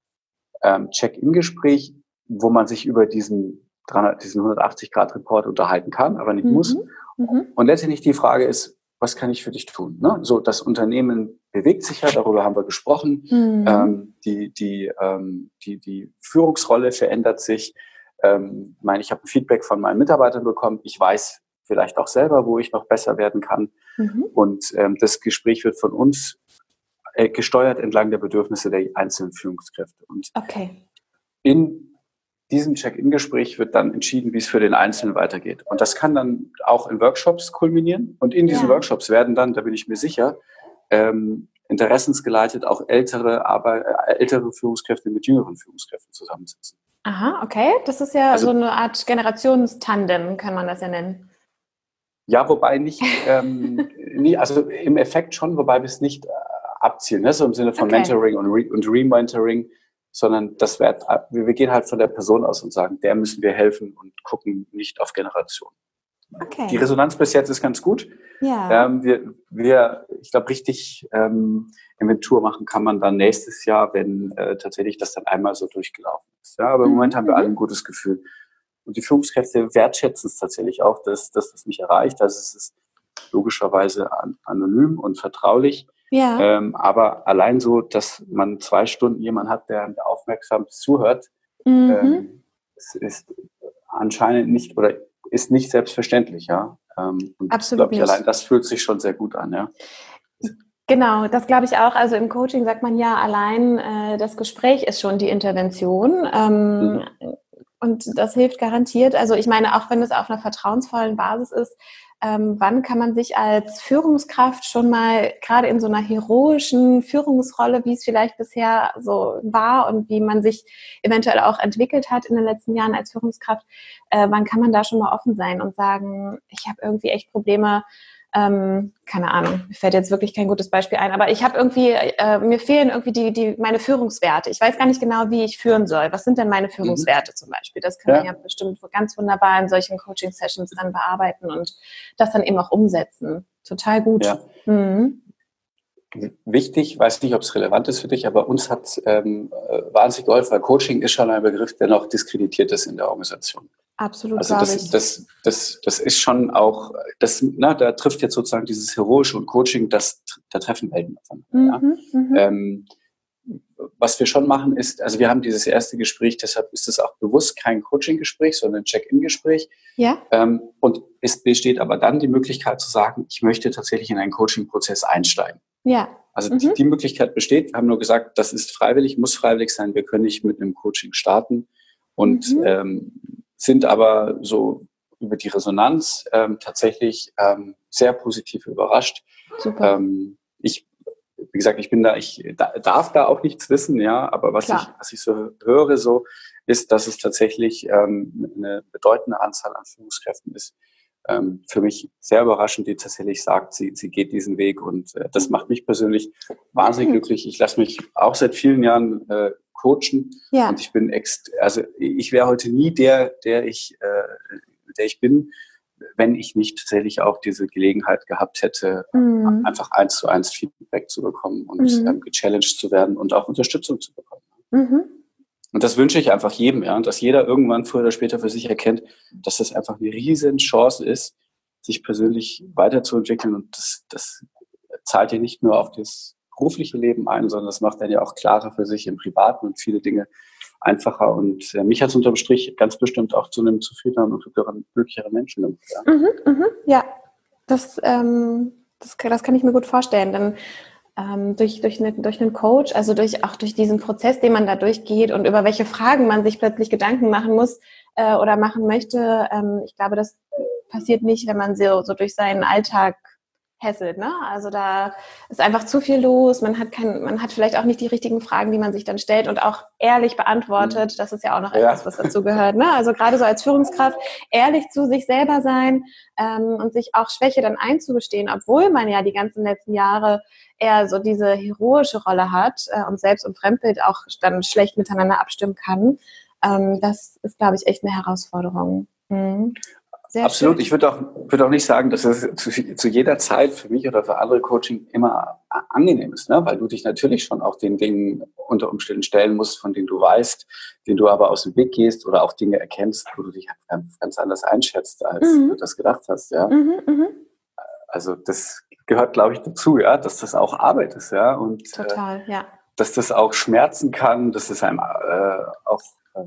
ähm, Check-in-Gespräch, wo man sich über diesen 300, diesen 180-Grad-Report unterhalten kann, aber nicht mhm. muss. Mhm. Und letztendlich die Frage ist, was kann ich für dich tun? Ne? So, das Unternehmen bewegt sich ja, darüber haben wir gesprochen. Mhm. Ähm, die, die, ähm, die, die Führungsrolle verändert sich. Ähm, ich meine, ich habe ein Feedback von meinen Mitarbeitern bekommen. Ich weiß vielleicht auch selber, wo ich noch besser werden kann. Mhm. Und ähm, das Gespräch wird von uns äh, gesteuert entlang der Bedürfnisse der einzelnen Führungskräfte. Und okay. in diesem Check-in-Gespräch wird dann entschieden, wie es für den Einzelnen weitergeht. Und das kann dann auch in Workshops kulminieren. Und in diesen ja. Workshops werden dann, da bin ich mir sicher, ähm, interessensgeleitet auch ältere, aber äh, ältere Führungskräfte mit jüngeren Führungskräften zusammensitzen. Aha, okay. Das ist ja also, so eine Art Generationstandem, kann man das ja nennen. Ja, wobei nicht, ähm, nie, also im Effekt schon, wobei wir es nicht äh, abzielen, ne? so im Sinne von okay. Mentoring und, Re und Rementoring, sondern das wird, wir gehen halt von der Person aus und sagen, der müssen wir helfen und gucken nicht auf Generationen. Okay. Die Resonanz bis jetzt ist ganz gut. Ja. Ähm, wir, wir, ich glaube, richtig ähm, Inventur machen kann man dann nächstes Jahr, wenn äh, tatsächlich das dann einmal so durchgelaufen ist. Ja, aber im Moment haben wir alle ein gutes Gefühl. Und die Führungskräfte wertschätzen es tatsächlich auch, dass, dass das nicht erreicht. Also es ist logischerweise an, anonym und vertraulich. Ja. Ähm, aber allein so, dass man zwei Stunden jemanden hat, der, aufmerksam zuhört, mhm. ähm, es ist anscheinend nicht oder ist nicht selbstverständlich, ja. Ähm, Absolut. Ich, allein das fühlt sich schon sehr gut an, ja. Genau, das glaube ich auch. Also im Coaching sagt man ja, allein äh, das Gespräch ist schon die Intervention. Ähm, mhm. Und das hilft garantiert. Also ich meine, auch wenn es auf einer vertrauensvollen Basis ist, ähm, wann kann man sich als Führungskraft schon mal gerade in so einer heroischen Führungsrolle, wie es vielleicht bisher so war und wie man sich eventuell auch entwickelt hat in den letzten Jahren als Führungskraft, äh, wann kann man da schon mal offen sein und sagen, ich habe irgendwie echt Probleme, ähm, keine Ahnung, mir fällt jetzt wirklich kein gutes Beispiel ein, aber ich habe irgendwie, äh, mir fehlen irgendwie die, die, meine Führungswerte. Ich weiß gar nicht genau, wie ich führen soll. Was sind denn meine Führungswerte mhm. zum Beispiel? Das kann ja. man ja bestimmt ganz wunderbar in solchen Coaching-Sessions dann bearbeiten und das dann eben auch umsetzen. Total gut. Ja. Mhm. Wichtig, weiß nicht, ob es relevant ist für dich, aber uns hat ähm, äh, wahnsinnig geholfen, weil Coaching ist schon ein Begriff, der noch diskreditiert ist in der Organisation. Absolut. Also das, das, das, das ist schon auch, das, na, da trifft jetzt sozusagen dieses Heroische und Coaching, das, da treffen Welten aufeinander. Mhm, ja. Mhm. Ähm, was wir schon machen ist, also wir haben dieses erste Gespräch, deshalb ist es auch bewusst kein Coaching-Gespräch, sondern ein Check-in-Gespräch. Ja. Ähm, und es besteht aber dann die Möglichkeit zu sagen, ich möchte tatsächlich in einen Coaching-Prozess einsteigen. Ja. Also mhm. die, die, Möglichkeit besteht. Wir haben nur gesagt, das ist freiwillig, muss freiwillig sein. Wir können nicht mit einem Coaching starten. Und mhm. ähm, sind aber so über die Resonanz ähm, tatsächlich ähm, sehr positiv überrascht. Super. Ähm, ich, wie gesagt, ich bin da, ich da, darf da auch nichts wissen, ja, aber was ich, was ich so höre, so ist, dass es tatsächlich ähm, eine bedeutende Anzahl an Führungskräften ist. Ähm, für mich sehr überraschend, die tatsächlich sagt, sie, sie geht diesen Weg und äh, das macht mich persönlich wahnsinnig mhm. glücklich. Ich lasse mich auch seit vielen Jahren äh, coachen. Ja. Und ich bin ext also ich wäre heute nie der, der ich, äh, der ich bin, wenn ich nicht tatsächlich auch diese Gelegenheit gehabt hätte, mhm. einfach eins zu eins Feedback zu bekommen und mhm. ähm, gechallenged zu werden und auch Unterstützung zu bekommen. Mhm. Und das wünsche ich einfach jedem, ja, und dass jeder irgendwann früher oder später für sich erkennt, dass das einfach eine riesen Chance ist, sich persönlich weiterzuentwickeln und das, das zahlt ja nicht nur auf das berufliche Leben ein, sondern das macht dann ja auch klarer für sich im Privaten und viele Dinge einfacher. Und äh, mich hat es unterm Strich ganz bestimmt auch zu einem zufriedeneren und glücklicheren Menschen gemacht. Ja, mhm, mh, ja. Das, ähm, das, das kann ich mir gut vorstellen. Denn ähm, durch, durch, eine, durch einen Coach, also durch, auch durch diesen Prozess, den man da durchgeht und über welche Fragen man sich plötzlich Gedanken machen muss äh, oder machen möchte, ähm, ich glaube, das passiert nicht, wenn man so, so durch seinen Alltag hässelt. Ne? Also da ist einfach zu viel los. Man hat kein, man hat vielleicht auch nicht die richtigen Fragen, die man sich dann stellt und auch ehrlich beantwortet. Mhm. Das ist ja auch noch ja. etwas, was dazu gehört. Ne? Also gerade so als Führungskraft ehrlich zu sich selber sein ähm, und sich auch Schwäche dann einzugestehen, obwohl man ja die ganzen letzten Jahre eher so diese heroische Rolle hat äh, und selbst und Fremdbild auch dann schlecht miteinander abstimmen kann. Ähm, das ist, glaube ich, echt eine Herausforderung. Mhm. Sehr Absolut. Schön. Ich würde auch, würde auch nicht sagen, dass es zu, zu, jeder Zeit für mich oder für andere Coaching immer angenehm ist, ne? weil du dich natürlich schon auch den Dingen unter Umständen stellen musst, von denen du weißt, denen du aber aus dem Weg gehst oder auch Dinge erkennst, wo du dich ganz, ganz anders einschätzt, als mhm. du das gedacht hast. Ja? Mhm, mh. Also das gehört, glaube ich, dazu, ja, dass das auch Arbeit ist, ja. Und, äh, Total, äh, ja. Dass das auch schmerzen kann, dass es einem äh, auch äh,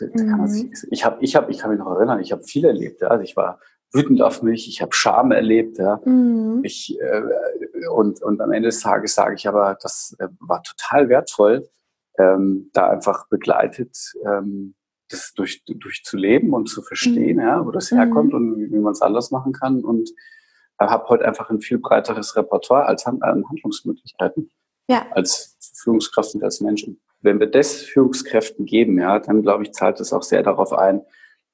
Mhm. ich habe, ich habe, ich kann mich noch erinnern, ich habe viel erlebt. Ja. Also ich war wütend auf mich, ich habe Scham erlebt. Ja. Mhm. Ich, äh, und, und am Ende des Tages sage ich aber, das äh, war total wertvoll, ähm, da einfach begleitet, ähm, das durch, durch zu leben und zu verstehen, mhm. ja, wo das herkommt mhm. und wie, wie man es anders machen kann. Und äh, habe heute einfach ein viel breiteres Repertoire als an Handlungsmöglichkeiten ja. als Führungskraft und als Mensch wenn wir das Führungskräften geben, ja, dann glaube ich, zahlt es auch sehr darauf ein,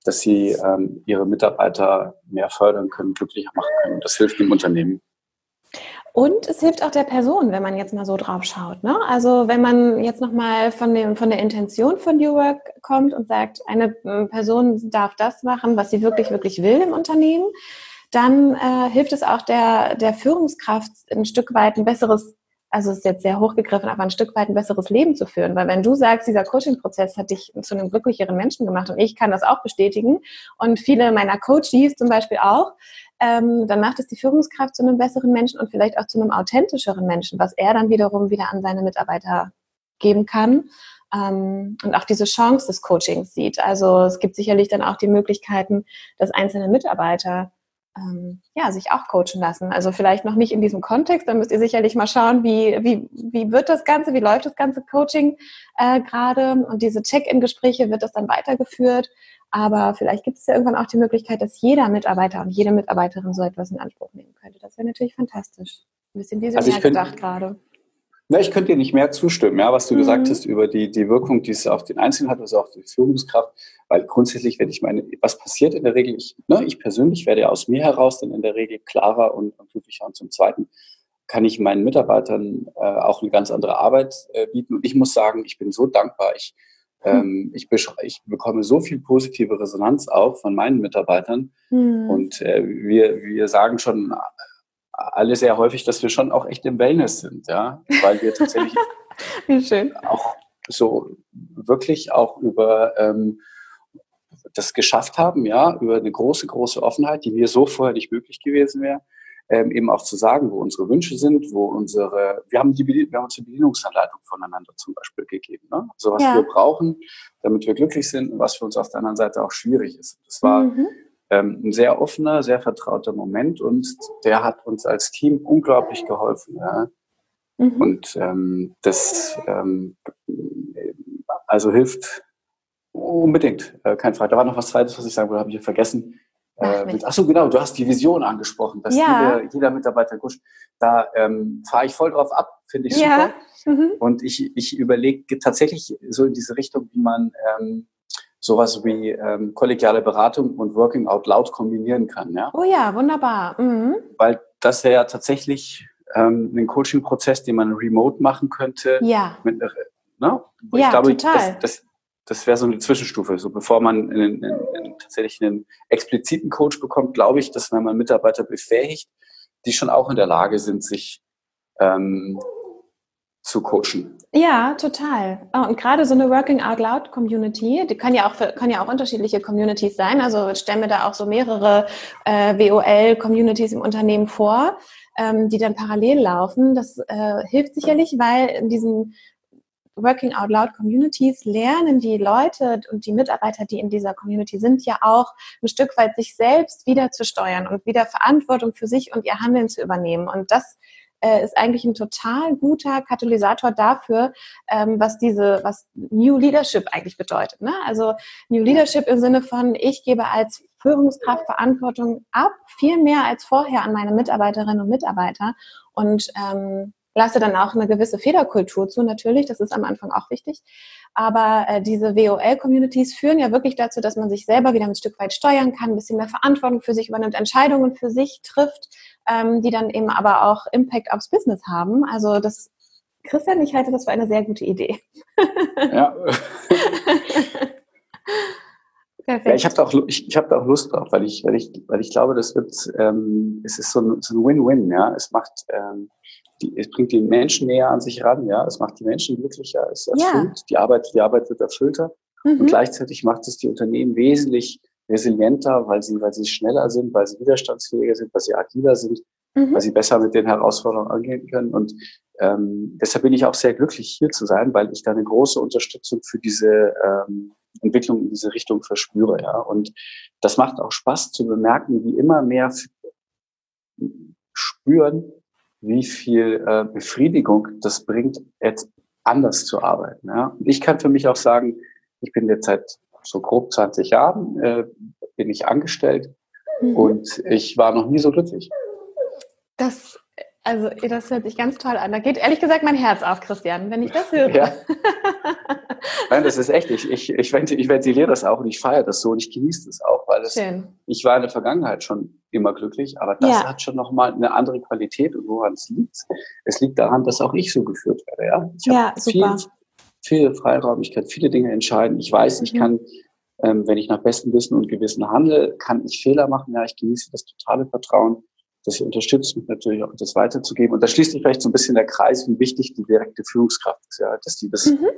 dass sie ähm, ihre Mitarbeiter mehr fördern können, glücklicher machen können. Das hilft dem Unternehmen. Und es hilft auch der Person, wenn man jetzt mal so drauf schaut. Ne? Also wenn man jetzt nochmal von, von der Intention von New Work kommt und sagt, eine äh, Person darf das machen, was sie wirklich, wirklich will im Unternehmen, dann äh, hilft es auch der, der Führungskraft ein Stück weit ein besseres also ist jetzt sehr hochgegriffen, aber ein Stück weit ein besseres Leben zu führen. Weil wenn du sagst, dieser Coaching-Prozess hat dich zu einem glücklicheren Menschen gemacht und ich kann das auch bestätigen und viele meiner Coaches zum Beispiel auch, ähm, dann macht es die Führungskraft zu einem besseren Menschen und vielleicht auch zu einem authentischeren Menschen, was er dann wiederum wieder an seine Mitarbeiter geben kann ähm, und auch diese Chance des Coachings sieht. Also es gibt sicherlich dann auch die Möglichkeiten, dass einzelne Mitarbeiter ähm, ja, sich auch coachen lassen. Also vielleicht noch nicht in diesem Kontext, dann müsst ihr sicherlich mal schauen, wie, wie, wie wird das Ganze, wie läuft das ganze Coaching äh, gerade und diese Check-in-Gespräche, wird das dann weitergeführt. Aber vielleicht gibt es ja irgendwann auch die Möglichkeit, dass jeder Mitarbeiter und jede Mitarbeiterin so etwas in Anspruch nehmen könnte. Das wäre natürlich fantastisch. Ein bisschen visionär also gedacht gerade. Na, ich könnte dir nicht mehr zustimmen, ja, was du mhm. gesagt hast über die, die Wirkung, die es auf den Einzelnen hat, also auf die Führungskraft. Weil grundsätzlich, wenn ich meine, was passiert in der Regel, ich, ne, ich persönlich werde ja aus mir heraus dann in der Regel klarer und, und glücklicher. Und zum Zweiten kann ich meinen Mitarbeitern äh, auch eine ganz andere Arbeit äh, bieten. Und ich muss sagen, ich bin so dankbar. Ich, hm. ähm, ich, ich bekomme so viel positive Resonanz auch von meinen Mitarbeitern. Mhm. Und äh, wir, wir sagen schon alle sehr häufig, dass wir schon auch echt im Wellness sind, ja, weil wir tatsächlich auch so wirklich auch über ähm, das geschafft haben, ja, über eine große, große Offenheit, die mir so vorher nicht möglich gewesen wäre, ähm, eben auch zu sagen, wo unsere Wünsche sind, wo unsere, wir haben, die, wir haben uns die Bedienungsanleitung voneinander zum Beispiel gegeben, ne? so was ja. wir brauchen, damit wir glücklich sind und was für uns auf der anderen Seite auch schwierig ist. Das war mhm ähm, ein sehr offener, sehr vertrauter Moment und der hat uns als Team unglaublich geholfen. Ja. Mhm. Und ähm, das ähm, also hilft unbedingt, äh, kein Frage. Da war noch was Zweites, was ich sagen wollte, habe ich vergessen. Ach, äh, achso, genau, du hast die Vision angesprochen, dass ja. jeder, jeder Mitarbeiter kuscht. Da ähm, fahre ich voll drauf ab, finde ich super. Ja. Mhm. Und ich, ich überlege tatsächlich so in diese Richtung, wie man ähm, sowas wie ähm, kollegiale Beratung und Working Out Loud kombinieren kann. Ja? Oh ja, wunderbar. Mhm. Weil das wäre ja tatsächlich ähm, ein Coaching-Prozess, den man remote machen könnte. Ja. Mit, ne? Ich ja, glaube, total. Das, das, das wäre so eine Zwischenstufe. So bevor man einen, einen, einen, tatsächlich einen expliziten Coach bekommt, glaube ich, dass wenn man Mitarbeiter befähigt, die schon auch in der Lage sind, sich ähm, zu coachen. Ja, total. Oh, und gerade so eine Working Out Loud Community, die kann ja auch für, kann ja auch unterschiedliche Communities sein. Also ich stelle mir da auch so mehrere äh, WOL Communities im Unternehmen vor, ähm, die dann parallel laufen. Das äh, hilft sicherlich, weil in diesen Working Out Loud Communities lernen die Leute und die Mitarbeiter, die in dieser Community sind, ja auch ein Stück weit sich selbst wieder zu steuern und wieder Verantwortung für sich und ihr Handeln zu übernehmen. Und das äh, ist eigentlich ein total guter Katalysator dafür, ähm, was diese, was New Leadership eigentlich bedeutet. Ne? Also New Leadership im Sinne von, ich gebe als Führungskraft Verantwortung ab, viel mehr als vorher an meine Mitarbeiterinnen und Mitarbeiter und ähm, lasse dann auch eine gewisse Fehlerkultur zu, natürlich, das ist am Anfang auch wichtig. Aber äh, diese WOL-Communities führen ja wirklich dazu, dass man sich selber wieder ein Stück weit steuern kann, ein bisschen mehr Verantwortung für sich übernimmt, Entscheidungen für sich trifft, ähm, die dann eben aber auch Impact aufs Business haben. Also das, Christian, ich halte das für eine sehr gute Idee. ja. Perfekt. Ja, ich habe da, auch, ich, ich hab da auch Lust drauf, weil ich, weil ich, weil ich glaube, das wird, ähm, es ist so ein, so ein Win-Win, ja. Es macht, ähm, die, es bringt die Menschen näher an sich ran, ja. Es macht die Menschen glücklicher, es erfüllt, ja. die Arbeit, die Arbeit wird erfüllter. Mhm. Und gleichzeitig macht es die Unternehmen wesentlich resilienter, weil sie, weil sie schneller sind, weil sie widerstandsfähiger sind, weil sie agiler sind, mhm. weil sie besser mit den Herausforderungen angehen können. Und ähm, deshalb bin ich auch sehr glücklich, hier zu sein, weil ich da eine große Unterstützung für diese ähm, Entwicklung in diese Richtung verspüre. Ja. Und das macht auch Spaß zu bemerken, wie immer mehr spüren, wie viel äh, Befriedigung das bringt, jetzt anders zu arbeiten. Ja. Und ich kann für mich auch sagen, ich bin jetzt seit so grob 20 Jahren äh, bin ich angestellt mhm. und ich war noch nie so glücklich. Das, also das hört sich ganz toll an. Da geht ehrlich gesagt mein Herz auf, Christian, wenn ich das höre. Ja. Nein, das ist echt. Ich, ich, ich, ich ventiliere das auch und ich feiere das so und ich genieße das auch, weil es, ich war in der Vergangenheit schon immer glücklich, aber das ja. hat schon nochmal eine andere Qualität und woran es liegt. Es liegt daran, dass auch ich so geführt werde. Ja, ich ja super. Viel, viel Freiraum, ich kann viele Dinge entscheiden. Ich weiß, mhm. ich kann, ähm, wenn ich nach bestem Wissen und Gewissen handle, kann ich Fehler machen. Ja, ich genieße das totale Vertrauen dass sie unterstützt, mich natürlich auch das weiterzugeben. Und da schließt sich vielleicht so ein bisschen der Kreis, wie wichtig die direkte Führungskraft ist, ja, dass die das, mhm.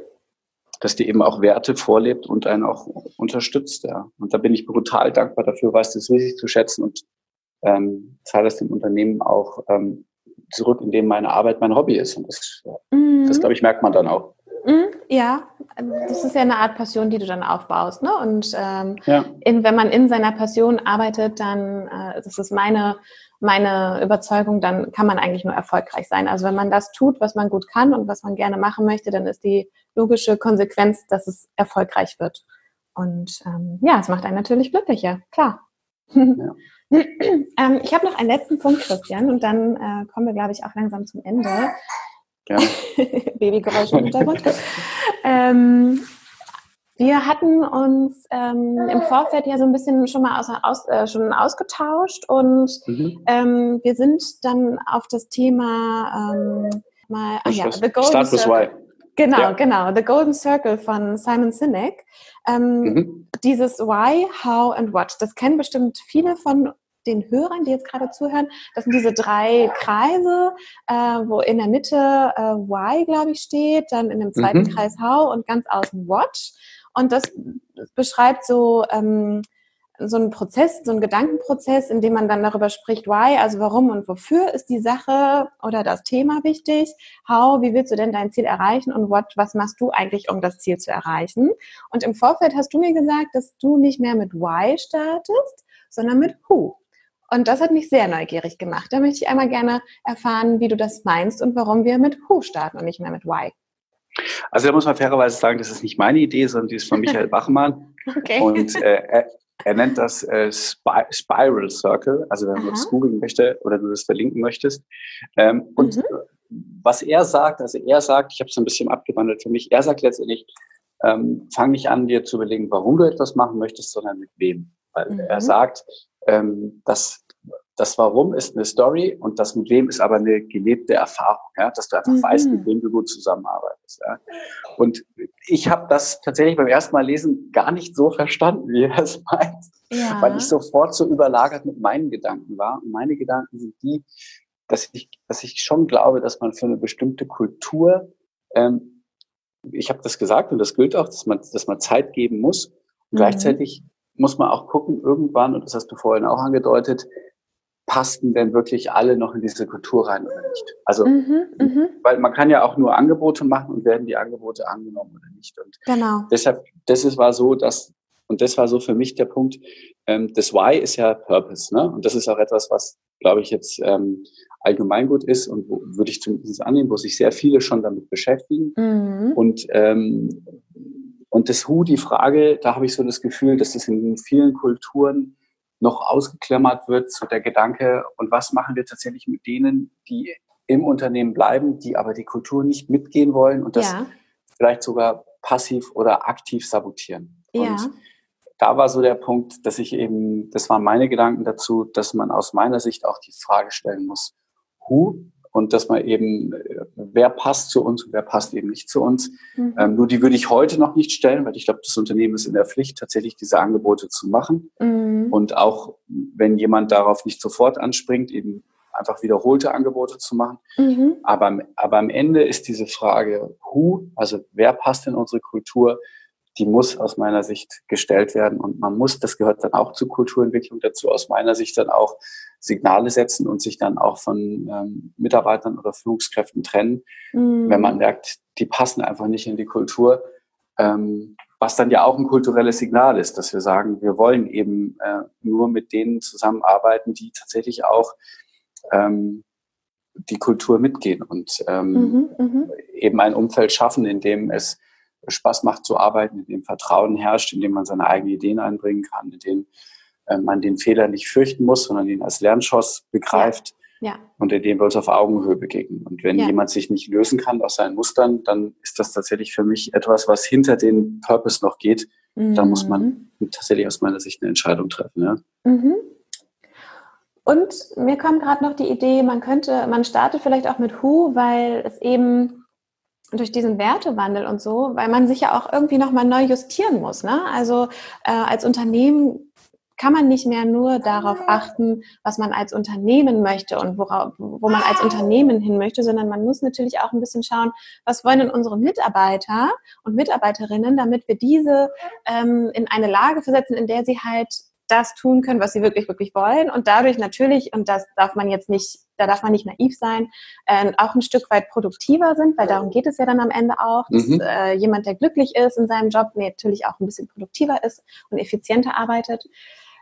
dass die eben auch Werte vorlebt und einen auch unterstützt, ja. Und da bin ich brutal dankbar dafür, weiß das richtig zu schätzen und ähm, zahle das dem Unternehmen auch ähm, zurück, indem meine Arbeit mein Hobby ist. Und das, mhm. das glaube ich, merkt man dann auch. Mhm, ja, das ist ja eine Art Passion, die du dann aufbaust. Ne? Und ähm, ja. in, wenn man in seiner Passion arbeitet, dann, äh, das ist meine meine Überzeugung, dann kann man eigentlich nur erfolgreich sein. Also wenn man das tut, was man gut kann und was man gerne machen möchte, dann ist die logische Konsequenz, dass es erfolgreich wird. Und ähm, ja, es macht einen natürlich glücklicher, klar. Ja. ähm, ich habe noch einen letzten Punkt, Christian, und dann äh, kommen wir, glaube ich, auch langsam zum Ende. Ja. Babygeräusche im Hintergrund. ähm, wir hatten uns ähm, im Vorfeld ja so ein bisschen schon mal aus, aus, äh, schon ausgetauscht und mhm. ähm, wir sind dann auf das Thema ähm, mal, ach ja, The Golden Circle. Genau, ja. genau, The Golden Circle von Simon Sinek. Ähm, mhm. Dieses Why, How and What, das kennen bestimmt viele von den Hörern, die jetzt gerade zuhören. Das sind diese drei Kreise, äh, wo in der Mitte äh, Why, glaube ich, steht, dann in dem zweiten mhm. Kreis How und ganz außen What. Und das beschreibt so, ähm, so einen Prozess, so einen Gedankenprozess, in dem man dann darüber spricht, why, also warum und wofür ist die Sache oder das Thema wichtig, how, wie willst du denn dein Ziel erreichen und what, was machst du eigentlich, um das Ziel zu erreichen? Und im Vorfeld hast du mir gesagt, dass du nicht mehr mit why startest, sondern mit who. Und das hat mich sehr neugierig gemacht. Da möchte ich einmal gerne erfahren, wie du das meinst und warum wir mit who starten und nicht mehr mit why. Also da muss man fairerweise sagen, das ist nicht meine Idee, sondern die ist von Michael Bachmann. Okay. Und äh, er, er, nennt das äh, Spy Spiral Circle, also wenn man das googeln möchte oder du das verlinken möchtest. Ähm, und mhm. was er sagt, also er sagt, ich habe es ein bisschen abgewandelt für mich, er sagt letztendlich, ähm, fang nicht an, dir zu überlegen, warum du etwas machen möchtest, sondern mit wem. Weil mhm. er sagt, ähm, dass das Warum ist eine Story und das mit wem ist aber eine gelebte Erfahrung, ja? dass du einfach mhm. weißt, mit wem du gut zusammenarbeitest. Ja? Und ich habe das tatsächlich beim ersten Mal lesen gar nicht so verstanden, wie er es meint, ja. weil ich sofort so überlagert mit meinen Gedanken war. Und meine Gedanken sind die, dass ich, dass ich schon glaube, dass man für eine bestimmte Kultur, ähm, ich habe das gesagt und das gilt auch, dass man, dass man Zeit geben muss. Und mhm. gleichzeitig muss man auch gucken, irgendwann, und das hast du vorhin auch angedeutet, passten denn wirklich alle noch in diese Kultur rein oder nicht? Also, mhm, mhm, weil man kann ja auch nur Angebote machen und werden die Angebote angenommen oder nicht. Und genau. deshalb, das ist, war so, dass, und das war so für mich der Punkt, ähm, das Why ist ja Purpose, ne? Und das ist auch etwas, was, glaube ich, jetzt ähm, allgemeingut ist und wo, würde ich zumindest annehmen, wo sich sehr viele schon damit beschäftigen. Mhm. Und, ähm, und das Who, die Frage, da habe ich so das Gefühl, dass das in vielen Kulturen noch ausgeklammert wird, so der Gedanke, und was machen wir tatsächlich mit denen, die im Unternehmen bleiben, die aber die Kultur nicht mitgehen wollen und das ja. vielleicht sogar passiv oder aktiv sabotieren. Ja. Und da war so der Punkt, dass ich eben, das waren meine Gedanken dazu, dass man aus meiner Sicht auch die Frage stellen muss, who und dass man eben, äh, wer passt zu uns und wer passt eben nicht zu uns. Mhm. Ähm, nur die würde ich heute noch nicht stellen, weil ich glaube, das Unternehmen ist in der Pflicht, tatsächlich diese Angebote zu machen. Mhm. Und auch wenn jemand darauf nicht sofort anspringt, eben einfach wiederholte Angebote zu machen. Mhm. Aber, aber am Ende ist diese Frage, who, also wer passt in unsere Kultur, die muss aus meiner Sicht gestellt werden. Und man muss, das gehört dann auch zur Kulturentwicklung dazu, aus meiner Sicht dann auch Signale setzen und sich dann auch von ähm, Mitarbeitern oder Führungskräften trennen, mhm. wenn man merkt, die passen einfach nicht in die Kultur. Ähm, was dann ja auch ein kulturelles Signal ist, dass wir sagen, wir wollen eben äh, nur mit denen zusammenarbeiten, die tatsächlich auch ähm, die Kultur mitgehen und ähm, mhm, mhm. eben ein Umfeld schaffen, in dem es Spaß macht zu arbeiten, in dem Vertrauen herrscht, in dem man seine eigenen Ideen einbringen kann, in dem man den Fehler nicht fürchten muss, sondern ihn als Lernschoss begreift. Ja. Und indem wir uns auf Augenhöhe begegnen. Und wenn Ja. jemand sich nicht lösen kann aus seinen Mustern, dann ist das tatsächlich für mich etwas, was hinter den Purpose noch geht. Da muss man tatsächlich aus meiner Sicht eine Entscheidung treffen. Ja? Mhm. Und mir kommt gerade noch die Idee, man könnte, man startet vielleicht auch mit Who, weil es eben durch diesen Wertewandel und so, weil man sich ja auch irgendwie nochmal neu justieren muss. Ne? Also äh, als Unternehmen kann man nicht mehr nur darauf achten, was man als Unternehmen möchte und worauf, wo man als Unternehmen hin möchte, sondern man muss natürlich auch ein bisschen schauen, was wollen denn unsere Mitarbeiter und Mitarbeiterinnen, damit wir diese ähm, in eine Lage versetzen, in der sie halt das tun können, was sie wirklich, wirklich wollen und dadurch natürlich, und das darf man jetzt nicht, da darf man nicht naiv sein, äh, auch ein Stück weit produktiver sind, weil darum geht es ja dann am Ende auch, dass Mhm. äh, jemand, der glücklich ist in seinem Job, natürlich auch ein bisschen produktiver ist und effizienter arbeitet.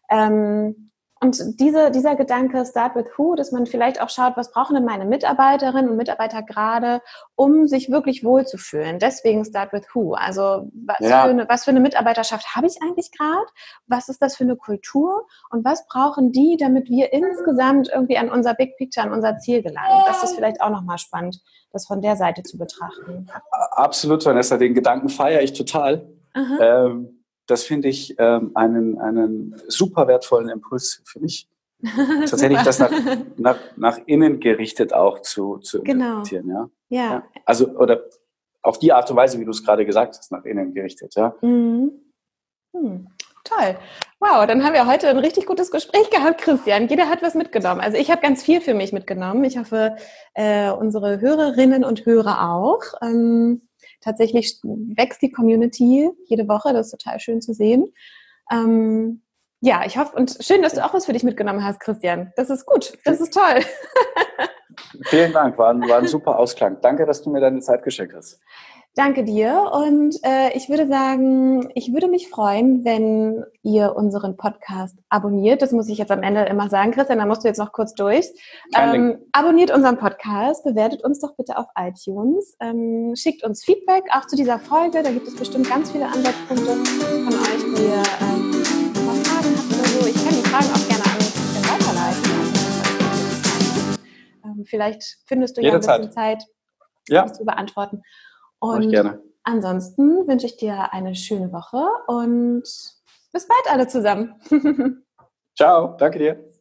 Ähm, und diese, dieser Gedanke Start with Who, dass man vielleicht auch schaut, was brauchen denn meine Mitarbeiterinnen und Mitarbeiter gerade, um sich wirklich wohlzufühlen. Deswegen Start with Who. Also was, Ja. für, eine, was für eine Mitarbeiterschaft habe ich eigentlich gerade? Was ist das für eine Kultur? Und was brauchen die, damit wir insgesamt irgendwie an unser Big Picture, an unser Ziel gelangen? Das ist vielleicht auch nochmal spannend, das von der Seite zu betrachten. Absolut, Vanessa, den Gedanken feiere ich total. Ähm, das finde ich ähm, einen, einen super wertvollen Impuls für mich. Tatsächlich das nach, nach, nach innen gerichtet auch zu, zu Genau. interpretieren. Ja? ja. Ja. Also, oder auf die Art und Weise, wie du es gerade gesagt hast, nach innen gerichtet. Ja? Mhm. Hm. Toll. Wow, dann haben wir heute ein richtig gutes Gespräch gehabt, Christian. Jeder hat was mitgenommen. Also ich habe ganz viel für mich mitgenommen. Ich hoffe, äh, unsere Hörerinnen und Hörer auch. Ähm, tatsächlich wächst die Community jede Woche. Das ist total schön zu sehen. Ähm, ja, ich hoffe, und schön, dass du auch was für dich mitgenommen hast, Christian. Das ist gut. Das ist toll. Vielen Dank, war, ein- war ein super Ausklang. Danke, dass du mir deine Zeit geschenkt hast. Danke dir und äh, ich würde sagen, ich würde mich freuen, wenn ihr unseren Podcast abonniert. Das muss ich jetzt am Ende immer sagen, Christian, da musst du jetzt noch kurz durch. Ähm, abonniert unseren Podcast, bewertet uns doch bitte auf iTunes, ähm, schickt uns Feedback auch zu dieser Folge. Da gibt es bestimmt ganz viele Ansatzpunkte von euch, die ihr ähm, mal Fragen habt oder so. Ich kann die Fragen auch gerne an Christian weiterleiten. Ähm, vielleicht findest du ja ein bisschen Zeit, Ja, das zu beantworten. Und gerne. ansonsten wünsche ich dir eine schöne Woche und bis bald alle zusammen. Ciao, danke dir.